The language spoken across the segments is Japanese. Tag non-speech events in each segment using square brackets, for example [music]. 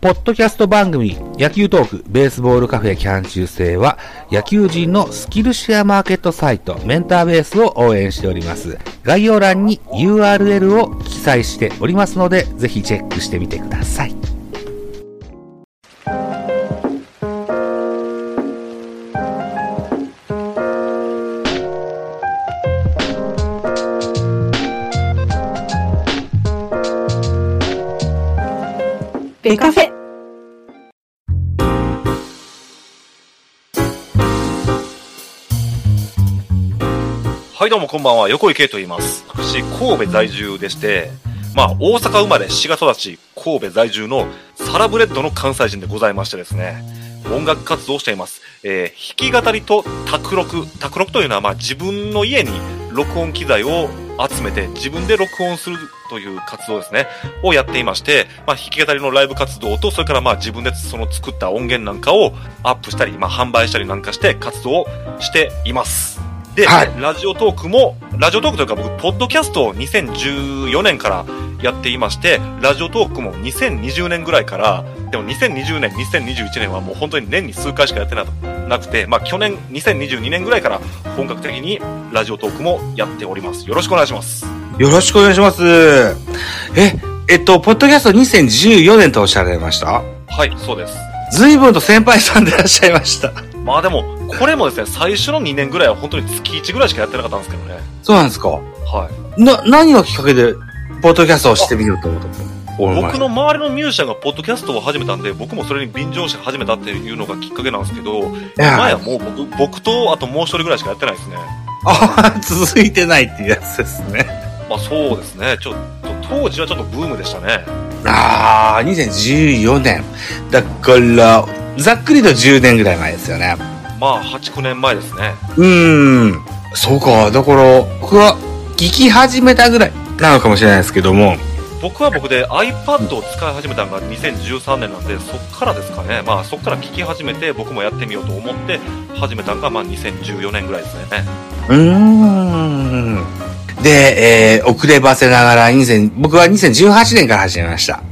ポッドキャスト番組、野球トーク、ベースボールカフェキャン中制は、野球人のスキルシェアマーケットサイト、メンターベースを応援しております。概要欄に URL を記載しておりますので、ぜひチェックしてみてください。はい、どうもこんばんは。横井圭と言います。私、神戸在住でして、まあ、大阪生まれ、滋賀育ち、神戸在住のサラブレッドの関西人でございましてですね、音楽活動をしています。えー弾き語りと卓録。卓録というのは、まあ、自分の家に録音機材を集めて、自分で録音するという活動ですね、をやっていまして、まあ、弾き語りのライブ活動と、それからまあ、自分でその作った音源なんかをアップしたり、まあ、販売したりなんかして活動をしています。で、はいラジオトークも、ラジオトークというか僕、ポッドキャストを2014年からやっていまして、ラジオトークも2020年ぐらいから、でも2020年、2021年はもう本当に年に数回しかやってななくて、まあ去年、2022年ぐらいから本格的にラジオトークもやっております。よろしくお願いします。よろしくお願いします。え、えっと、ポッドキャスト2014年とおっしゃられました？はい、そうです。随分と先輩さんでいらっしゃいました。まあでも、これもですね、最初の2年ぐらいは本当に月1ぐらいしかやってなかったんですけどね。そうなんですかはい。な、何がきっかけで、ポッドキャストをしてみようと思ったの？僕の周りのミュージシャンがポッドキャストを始めたんで、僕もそれに便乗して始めたっていうのがきっかけなんですけど、前はもう僕、僕と、あともう一人ぐらいしかやってないですね。あ、[laughs] 続いてないっていうやつですね。まあそうですね。ちょっと、当時はちょっとブームでしたね。ああ、2014年。だから、ざっくりと10年ぐらい前ですよね。まあ、8、9年前ですね。うーん。そうか。だから、僕は聞き始めたぐらいなのかもしれないですけども。僕は僕で iPad を使い始めたのが2013年なんで、そっからですかね。まあそっから聞き始めて、僕もやってみようと思って始めたのが、まあ2014年ぐらいですね。うーん。で、えー、遅ればせながら、2000僕は2018年から始めました。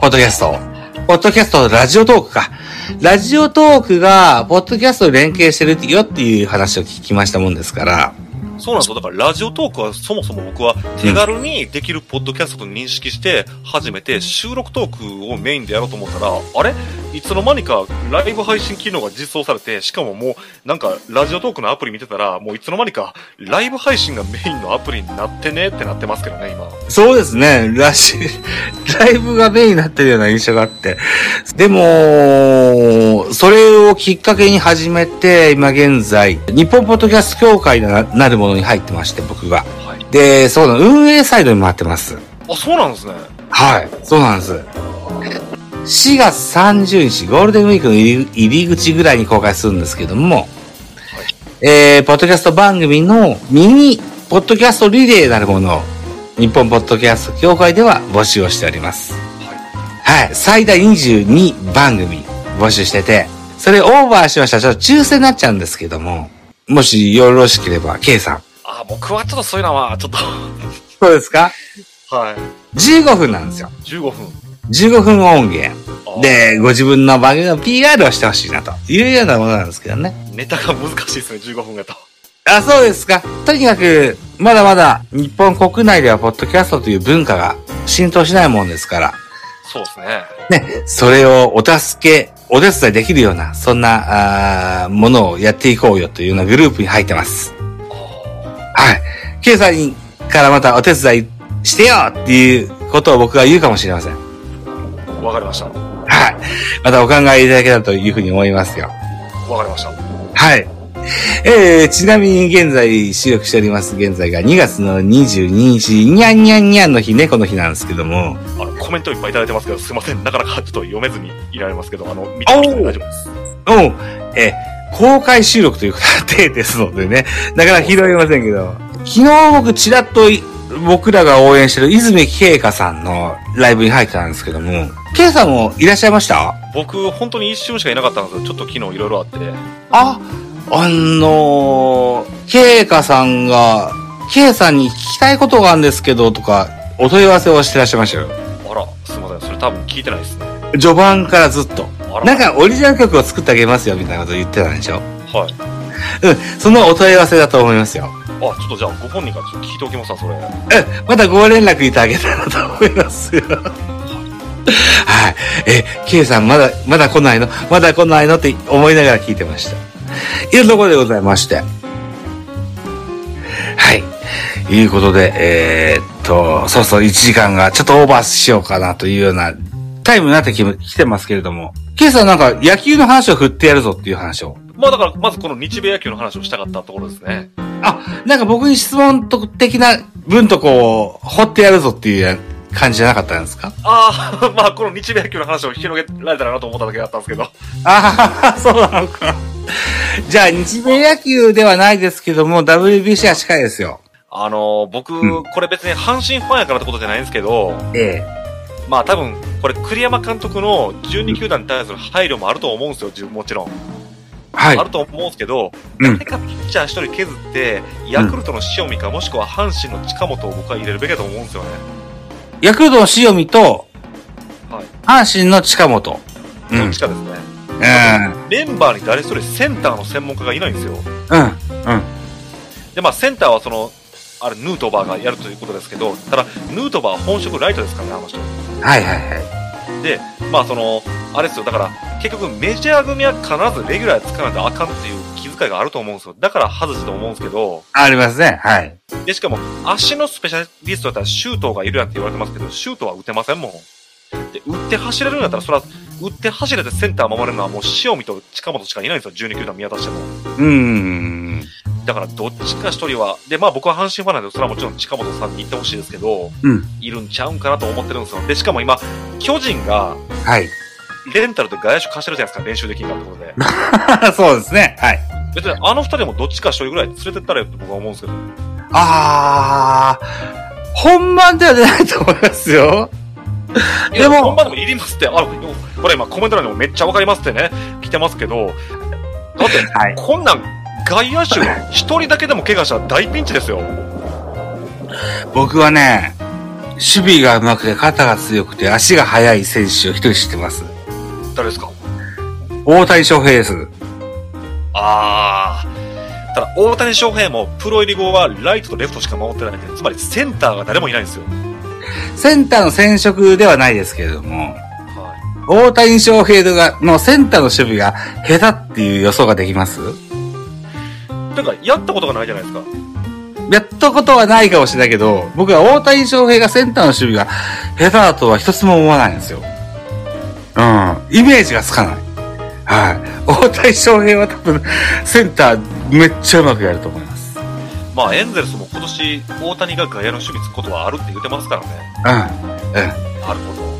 ポッドキャストを。ポッドキャスト、ラジオトークか。ラジオトークが、ポッドキャストと連携してるよっていう話を聞きましたもんですから。そうなんですよ。だからラジオトークはそもそも僕は手軽にできるポッドキャストと認識して初めて収録トークをメインでやろうと思ったら、あれ？いつの間にかライブ配信機能が実装されて、しかももうなんかラジオトークのアプリ見てたら、もういつの間にかライブ配信がメインのアプリになってねってなってますけどね、今。そうですね。ラジ、[laughs] ライブがメインになってるような印象があって。でも、それをきっかけに始めて、今現在、日本ポッドキャスト協会ななるものに入ってまして、僕が。はい。で、そうなの、運営サイドに回ってます。あ、そうなんですね。はい。そうなんです。4月30日、ゴールデンウィークの入り入り口ぐらいに公開するんですけども、えー、ポッドキャスト番組のミニ、ポッドキャストリレーなるものを、日本ポッドキャスト協会では募集をしております。はい。最大22番組募集してて、それオーバーしましたらちょっと抽選になっちゃうんですけども、もしよろしければ、K さん。あ、僕はちょっとそういうのは、ちょっと、そうですか？はい。?15 分なんですよ。15分。15分音源。あ、で、ご自分の番組の PR をしてほしいなというようなものなんですけどね。ネタが難しいですね、15分やと。あ、そうですか。とにかく、まだまだ日本国内ではポッドキャストという文化が浸透しないもんですから、そうですね。ね、それをお助け、お手伝いできるような、そんな、あーものをやっていこうよというようなグループに入ってます。はい。K さんからまたお手伝いしてよっていうことを僕が言うかもしれません。わかりました。はい。またお考えいただけたらというふうに思いますよ。わかりました。はい。えー、ちなみに現在収録しております現在が2月の22日、にゃんにゃんにゃんの日、猫の日なんですけども、あの、コメントいっぱいいただいてますけど、すいません。なかなかちょっと読めずにいられますけど、あの、見てました大丈夫です。うん、えー公開収録ということでですのでね、[laughs] なかなか拾いませんけど、昨日僕ちらっとい僕らが応援してる泉慶香さんのライブに入ってたんですけども、慶さんもいらっしゃいました？僕、本当に一瞬しかいなかったんですよ。ちょっと昨日いろいろあって。あ、あのー、慶香さんが、慶さんに聞きたいことがあるんですけど、とか、お問い合わせをしてらっしゃいましたよ。あら、すいません。それ多分聞いてないですね。序盤からずっと。なんかオリジナル曲を作ってあげますよみたいなこと言ってたんでしょ？はい。うん。そのお問い合わせだと思いますよ。あ、ちょっとじゃあ、ご本人からちょっと聞いておきますわ、それ。うん。またご連絡いただけたらと思いますよ。はい。え、K さんまだ、まだ来ないの？まだ来ないの？って思いながら聞いてました。いうところでございまして。はい。いうことで、えーっと、そうそう、1時間がちょっとオーバーしようかなというようなタイムになってき来てますけれども。K さんなんか野球の話を振ってやるぞっていう話を。まあだから、まずこの日米野球の話をしたかったところですね。あ、なんか僕に質問的な文とこう、掘ってやるぞっていう感じじゃなかったんですか？あ [laughs] あ、まあこの日米野球の話を広げられたらなと思っただけだったんですけど。ああ、そうなのか。じゃあ、日米野球ではないですけども、WBC は近いですよ。あのー僕、うんこれ別に阪神ファンやからってことじゃないんですけど、えまあ多分、これ栗山監督の12球団に対する配慮もあると思うんですよ、自分もちろん。え。はいあ。ると思うんですけど、うん誰かピッチャー一人削って、ヤクルトの塩見か、もしくは阪神の近本を僕は入れるべきだと思うんですよね。ヤクルトの塩見と、はい。阪神の近本。うんどっち。かですね。うん。メンバーに誰一人センターの専門家がいないんですよ。うん。うん。で、まあセンターはその、あれ、ヌートバーがやるということですけど、ただ、ヌートバーは本職ライトですからね、あの人。はいはいはい。で、まあその、あれですよ、だから、結局メジャー組は必ずレギュラーつかないとあかんっていう気遣いがあると思うんですよ。だから外したと思うんですけど、ありますね。はい。で、しかも、足のスペシャリストだったらシュートがいるやんって言われてますけど、シュートは打てませんもん。で、打って走れるんだったら、それは、打って走れてセンター守れるのはもう塩見と近本しかいないんですよ、12球団見渡しても。うん。だから、どっちか一人は、で、まあ僕は阪神ファンなんで、それはもちろん近本さんに行ってほしいですけど、うん。いるんちゃうんかなと思ってるんですよ。で、しかも今、巨人が、はい。レンタルで外野手貸してるじゃないですか、練習できんかってことで。[laughs] そうですね。はい。別にあの二人もどっちか一人ぐらい連れてったらよって僕は思うんですけど。あー、本番では出ないと思いますよ。でも本番でもいりますって、あ、これ今コメント欄にもめっちゃわかりますってね、来てますけど、だって、はい。こんなん、外野手一人だけでも怪我したら大ピンチですよ。僕はね、守備が上手くて肩が強くて足が速い選手を一人知ってます。誰ですか？大谷翔平です。あー。ただ、大谷翔平もプロ入り後はライトとレフトしか守ってないんで、つまりセンターが誰もいないんですよ。センターの戦色ではないですけれども、は大谷翔平がのセンターの守備が下手っていう予想ができます？い。てか、やったことがないじゃないですか。やったことはないかもしれないけど、僕は大谷翔平がセンターの守備が下手だとは一つも思わないんですよ。うん。イメージがつかない。はい。大谷翔平は多分、センターめっちゃうまくやると思います。まあ、エンゼルスも今年、大谷が外野の守備つくことはあるって言ってますからね。うん。うん。なるほど。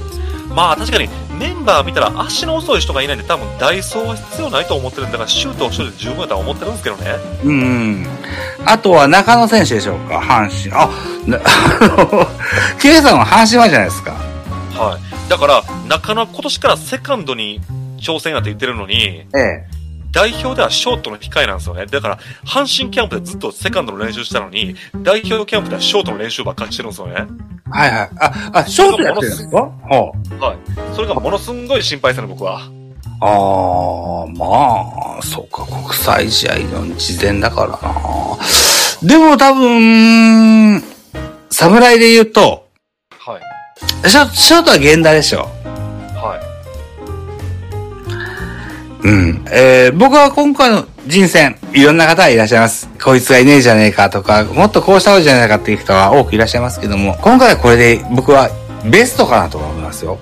まあ確かにメンバー見たら足の遅い人がいないんで多分ダイソーは必要ないと思ってるんだからシュートを一人で十分だとは思ってるんですけどね。うんうん。あとは中野選手でしょうか阪神。あ、な、あの、K さんは阪神ファンじゃないですか。はい。だから中野は今年からセカンドに挑戦やって言ってるのに、ええ。代表ではショートの控えなんですよね。だから阪神キャンプでずっとセカンドの練習したのに、代表キャンプではショートの練習ばっかりしてるんですよね。はいはい。あ、あ、ショートやってるんですか？はい。それがものすんごい心配ですね、僕は。ああ、まあ、そうか、国際試合の事前だからな。でも多分、侍で言うと、はい。ショショートは源田でしょ。うん。えー、僕は今回の人選、いろんな方がいらっしゃいます。こいつがいねえじゃねえかとか、もっとこうした方がいいじゃないかっていう人は多くいらっしゃいますけども、今回はこれで僕はベストかなと思いますよ。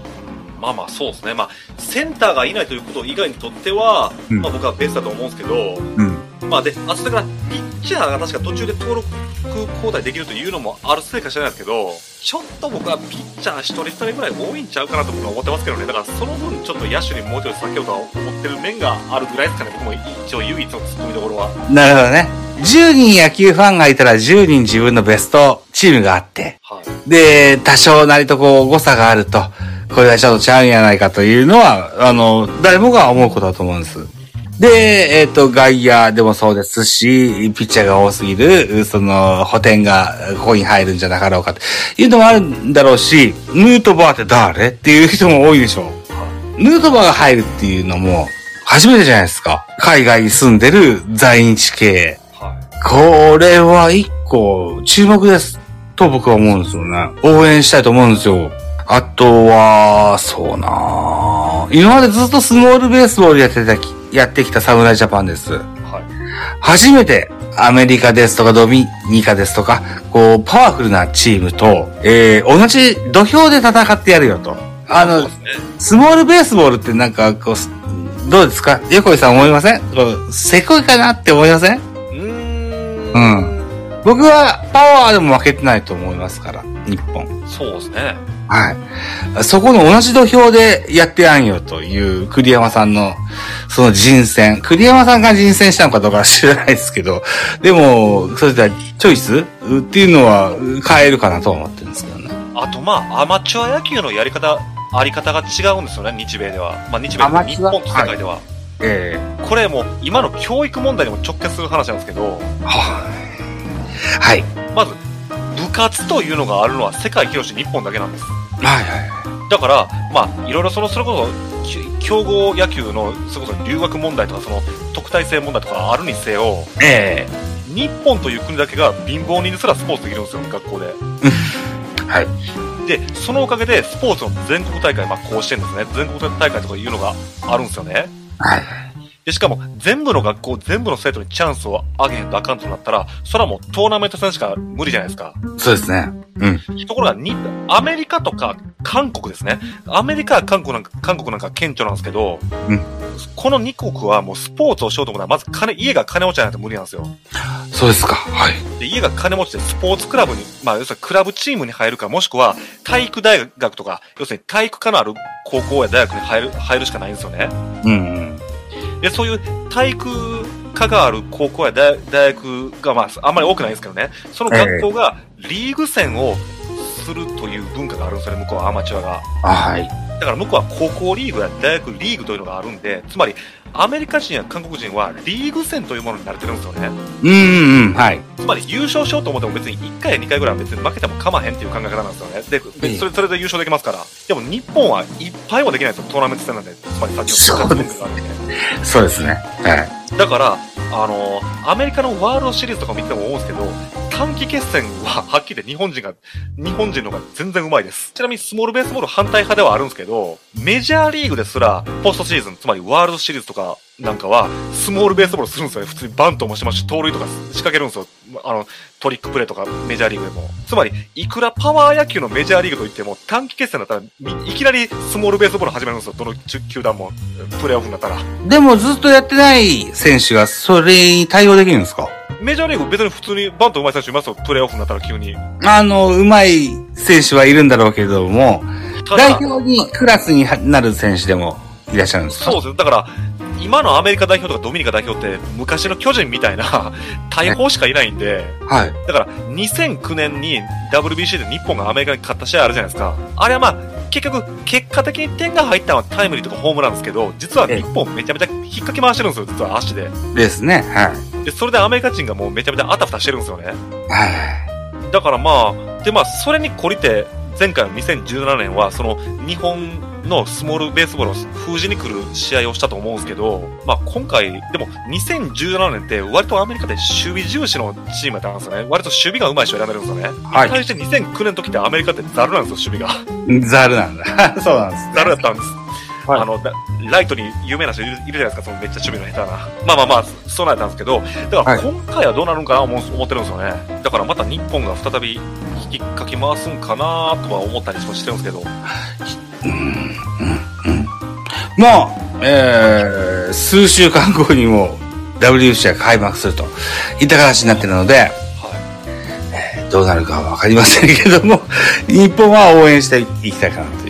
まあまあそうですね。まあ、センターがいないということ以外にとっては、うんまあ僕はベストだと思うんですけど、うん。まあで、あそれから、ピッチャーが確か途中で登録交代できるというのもあるせいか知らないですけど、ちょっと僕はピッチャー一人二人ぐらい多いんちゃうかなと僕は思ってますけどね。だからその分ちょっと野手にもうちょい避けようとは思ってる面があるぐらいですかね。僕も一応唯一の突っ込みどころは。なるほどね。10人野球ファンがいたら10人自分のベストチームがあって、はい。で、多少なりとこう誤差があると、これはちょっとちゃうんやないかというのは、あの、誰もが思うことだと思うんです。で、えっ、と、外野でもそうですし、ピッチャーが多すぎる、その、補填がここに入るんじゃなかろうかというのもあるんだろうし、ヌートバーって誰っていう人も多いでしょう。ヌートバーが入るっていうのも、初めてじゃないですか。海外に住んでる在日系。はい。これは一個、注目です。と僕は思うんですよね。応援したいと思うんですよ。あとは、そうなぁ今までずっとスモールベースボールやってたき、やってきた侍ジャパンです。はい。初めてアメリカですとかドミニカですとか、こう、パワフルなチームと、えー、同じ土俵で戦ってやるよと。あの。スモールベースボールってなんか、こうす、どうですか？横井さん思いません？こうせこいかなって思いません？うーん。うん僕はパワーでも負けてないと思いますから、日本。そうですね。はい。そこの同じ土俵でやってやんよという栗山さんのその人選。栗山さんが人選したのかどうかは知らないですけど、でも、そういったチョイスっていうのは変えるかなとは思ってるんですけどね。あと、まあ、アマチュア野球のやり方、あり方が違うんですよね、日米では。まあ、日米アマチュア日本と世界では。えこれもう、今の教育問題にも直結する話なんですけど、えははい。まず、部活というのがあるのは世界広し日本だけなんです。はいはだから、まあ、いろいろその、それこそ、き強豪野球の、それこそ留学問題とか、その、特待生問題とかあるにせよ、い。え日本という国だけが貧乏人ですらスポーツできるんですよ、学校で。えはい。で、そのおかげで、スポーツの全国大会、まあ、甲子園ですね。全国大会とかいうのがあるんですよね。はい。で、しかも、全部の学校、全部の生徒にチャンスをあげへんとあかんとなったら、それはもうトーナメント戦しか無理じゃないですか。そうですね。うん。ところが、に、アメリカとか韓国ですね。アメリカ、韓国なんか、韓国なんか顕著なんですけど、うんこの2国はもうスポーツをしようと思ったら、まず金、家が金持ちじゃないと無理なんですよ。そうですか。はい。で、家が金持ちでスポーツクラブに、まあ、要するにクラブチームに入るか、もしくは体育大学とか、要するに体育科のある高校や大学に入る、入るしかないんですよね。うんうん。で、そういう体育科がある高校や大大学が、まあ、あんまり多くないんですけどね。その学校がリーグ戦をするという文化があるんですよね、向こうはアマチュアが。あはい。だから向こうは高校リーグや大学リーグというのがあるんで、つまりアメリカ人や韓国人はリーグ戦というものに慣れてるんですよね。うんうんうん。はい。つまり優勝しようと思っても別に1回や2回ぐらいは別に負けても構わへんっていう考え方なんですよね。で、それそれで優勝できますから。でも日本はいっぱいもできないんですよ、トーナメント戦なんで。つまりさっきのそうですがあるんで。そうですね。はい。だから、あの、アメリカのワールドシリーズとか見ても思うんですけど、短期決戦は、[laughs] はっきり言って日本人が、日本人の方が全然上手いです。ちなみにスモールベースボール反対派ではあるんですけど、メジャーリーグですら、ポストシーズン、つまりワールドシリーズとかなんかは、スモールベースボールするんですよね。普通にバントもしますし、盗塁とか仕掛けるんですよ。あの、トリックプレーとかメジャーリーグでも。つまり、いくらパワー野球のメジャーリーグといっても、短期決戦だったら、いきなりスモールベースボール始めるんですよ。どの球団も、プレーオフになったら。でもずっとやってない選手がそれに対応できるんですか？メジャーリーグ別に普通にバント上手い選手いますよ？プレーオフになったら急に。あの、上手い選手はいるんだろうけれども、代表に、クラスになる選手でもいらっしゃるんですか？そうです。だから、今のアメリカ代表とかドミニカ代表って昔の巨人みたいな大砲しかいないんで、はい。だから2009年に WBC で日本がアメリカに勝った試合あるじゃないですか。あれはまあ、結局、結果的に点が入ったのはタイムリーとかホームランですけど、実は日本めちゃめちゃ引っ掛け回してるんですよ、実は足で。ですね。はい。で、それでアメリカ人がもうめちゃめちゃあたふたしてるんですよね。はい。だからまあ、でまあ、それに懲りて、前回の2017年は、その、日本のスモールベースボールを封じに来る試合をしたと思うんですけど、まあ今回、でも2017年って割とアメリカで守備重視のチームやったんですよね。割と守備が上手い人を選べるんですよね。はい対して2009年の時ってアメリカってザルなんですよ、守備が。ザルなんだ。[laughs] そうなんです。ザルだったんです。はい。あの、だライトに有名な人いるじゃないですか、そのめっちゃ守備の下手な。まあまあまあ、そうなったんですけど、だから今回はどうなるんかな思う思ってるんですよね。だからまた日本が再び引きかき回すんかなとは思ったりもしてるんですけど、まあ、えー、数週間後にも WBC が開幕すると。いった形になっているので、はい。えーどうなるかはわかりませんけども、日本は応援していきたいかなと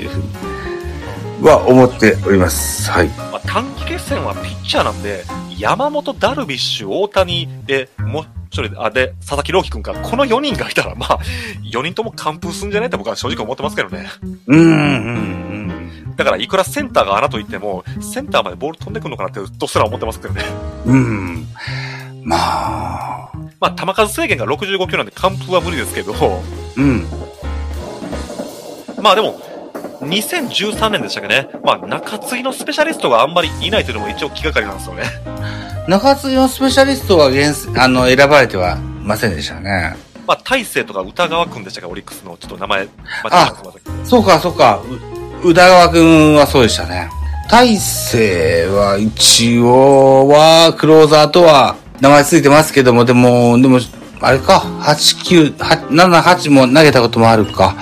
は思っております。はい。まあ、短期決戦はピッチャーなんで、山本、ダルビッシュ、大谷で、もう一人で、あ、で、佐々木朗希君か、この4人がいたら、まあ、4人とも完封すんじゃねって僕は正直思ってますけどね。うーん、うん、うん。だから、いくらセンターが穴と言っても、センターまでボール飛んでくるのかなって、うっとすら思ってますけどね。うん。まあ、まあ、球数制限が65球なんで完封は無理ですけど、うん。まあでも、2013年でしたっけね。まあ、中継ぎのスペシャリストがあんまりいないというのも一応気がかりなんですよね。中継ぎのスペシャリストは厳あの、選ばれてはませんでしたね。まあ、大勢とか歌川くんでしたか、オリックスの。ちょっと名前、間違えたすみません。そうか、そうか。う宇田川くんはそうでしたね。大勢は一応は、クローザーとは名前ついてますけども、でも、でも、あれか、8、9、8 7、8も投げたこともあるか。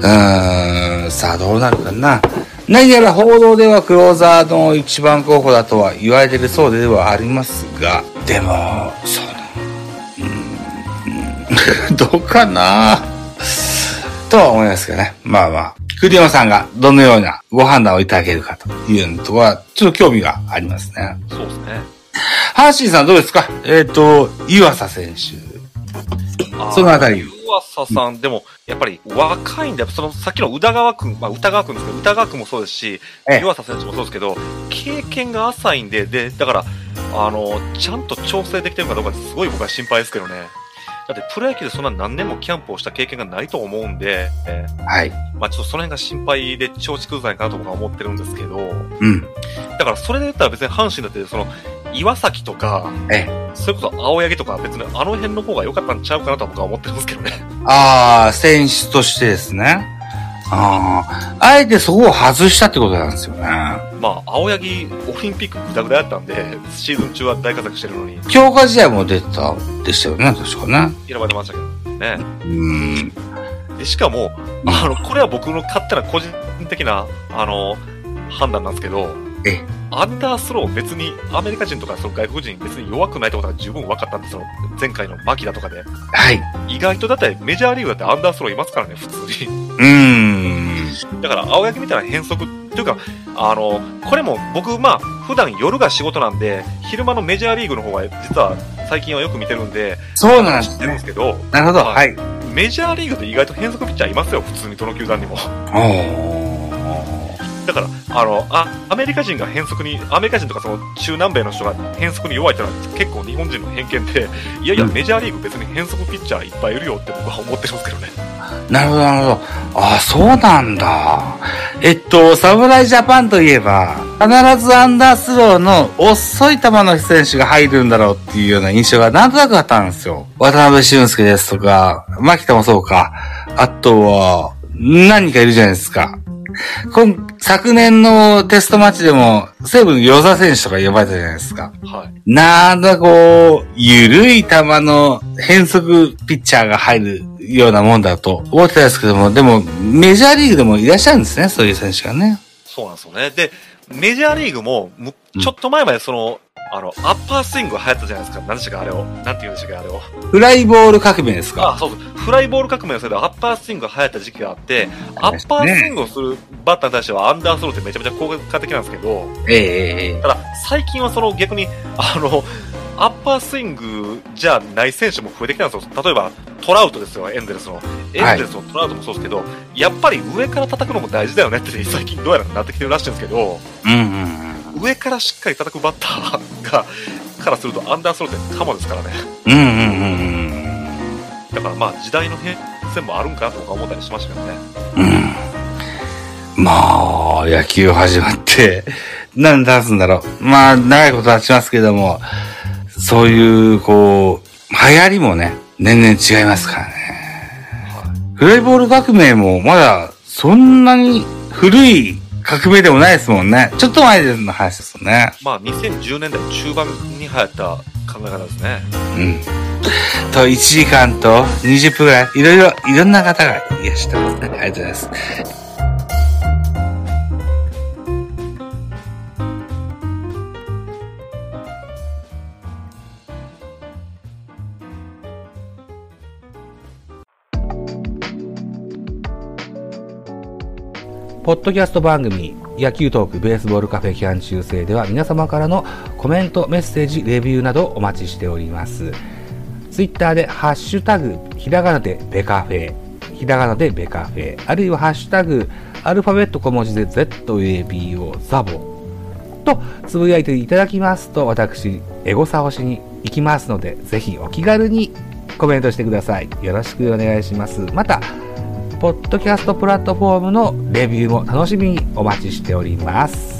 うーん、さあどうなるかな。何やら報道ではクローザーの一番候補だとは言われてるそうではありますが、でも、そうな、うーん、[laughs] どうかなとは思いますけどね。まあまあ。栗山さんがどのようなご判断をいただけるかというのとは、ちょっと興味がありますね。そうですね。ハーシーさんどうですか？えっ、と、湯浅選手。そのあたり湯浅さん、でも、やっぱり若いんで、その、さっきの宇田川くん、まあ、宇田川くんですけど、宇田川くんもそうですし、ええ湯浅選手もそうですけど、経験が浅いんで、で、だから、あの、ちゃんと調整できてるかどうかってすごい僕は心配ですけどね。だって、プロ野球でそんな何年もキャンプをした経験がないと思うんで、えーはい。まあ、ちょっとその辺が心配で調子崩さないかなと僕は思ってるんですけど、うん。だからそれで言ったら別に阪神だって、その、岩崎とか、えそれこそ青柳とか別にあの辺の方が良かったんちゃうかなとは僕は思ってるんですけどね。ああ、選手としてですね。ああ、あえてそこを外したってことなんですよね。まあ、青柳、オリンピックグダグダやったんで、シーズン中は大活躍してるのに、強化試合も出てたでしたよね、確かね。選ばれましたけどね。うん。で、しかも、あの、これは僕の勝手な個人的な、あの、判断なんですけど、えアンダースロー別にアメリカ人とかその外国人別に弱くないってことが十分分かったんですよ。前回のマキだとかで。はい。意外とだってメジャーリーグだってアンダースローいますからね、普通に。うーん。だから、青柳みたいな変則っていうか、あの、これも僕、まあ、普段夜が仕事なんで、昼間のメジャーリーグの方が実は最近はよく見てるんで、そうなんですね知ってるんです。けど、なるほど。ははい。メジャーリーグで意外と変則ピッチャーいますよ、普通にどの球団にも。おだから、あの、あ、アメリカ人が変則に、アメリカ人とかその中南米の人が変則に弱いってのは結構日本人の偏見で、いやいや、うんメジャーリーグ別に変則ピッチャーいっぱいいるよって僕は思ってるんですけどね。ーなるほど、なるほど。ああ、そうなんだ。えっと、侍ジャパンといえば、必ずアンダースローの遅い球の選手が入るんだろうっていうような印象がなんとなくあったんですよ。渡辺俊介ですとか、牧田もそうか。あとは、何人かいるじゃないですか。今、昨年のテストマッチでも、西武の与座選手とか呼ばれたじゃないですか。はい。なんだこう、ゆるい球の変則ピッチャーが入るようなもんだと思ってたんですけども、でも、メジャーリーグでもいらっしゃるんですね、そういう選手がね。そうなんですよね。で、メジャーリーグも、ちょっと前までその、あの、アッパースイングが流行ったじゃないですか。何でしたか、あれを。なんて言うんでしたっけ、あれを。フライボール革命ですあ、かそうそう。フライボール革命のせいでアッパースイングが流行った時期があって、アッパースイングをするバッターに対してはアンダースローってめちゃめちゃ効果的なんですけど、ええええただ、最近はその逆に、あの、アッパースイングじゃない選手も増えてきたんですよ。例えば、トラウトですよ、エンゼルスの。エンゼルスのトラウトもそうですけど、やっぱり上から叩くのも大事だよねって最近どうやらなってきてるらしいんですけど、うんうんうん。上からしっかり叩くバッターが、[laughs] からするとアンダースローってカモですからね。うんうんうんうんだからまあ時代の変遷もあるんかなと僕は思ったりしましたけどね。うん。まあ、野球始まって、[laughs] 何経つんだろう。まあ、長いこと経ちますけども、そういう、こう、流行りもね、年々違いますからね。フライボール革命もまだそんなに古い革命でもないですもんね。ちょっと前の話ですよね。まあ2010年代中盤に流行った考え方ですね。うん。と、1時間と20分ぐらい、いろいろ、いろんな方がいらっしゃってますね。ありがとうございます。ポッドキャスト番組、野球トークベースボールカフェ期間中制では皆様からのコメント、メッセージ、レビューなどお待ちしております。ツイッターでハッシュタグ、ひらがなでベカフェ、ひらがなでベカフェ、あるいはハッシュタグ、アルファベット小文字で ZABO ザボとつぶやいていただきますと、私、エゴサをしに行きますので、ぜひお気軽にコメントしてください。よろしくお願いします。また、ポッドキャストプラットフォームのレビューも楽しみにお待ちしております。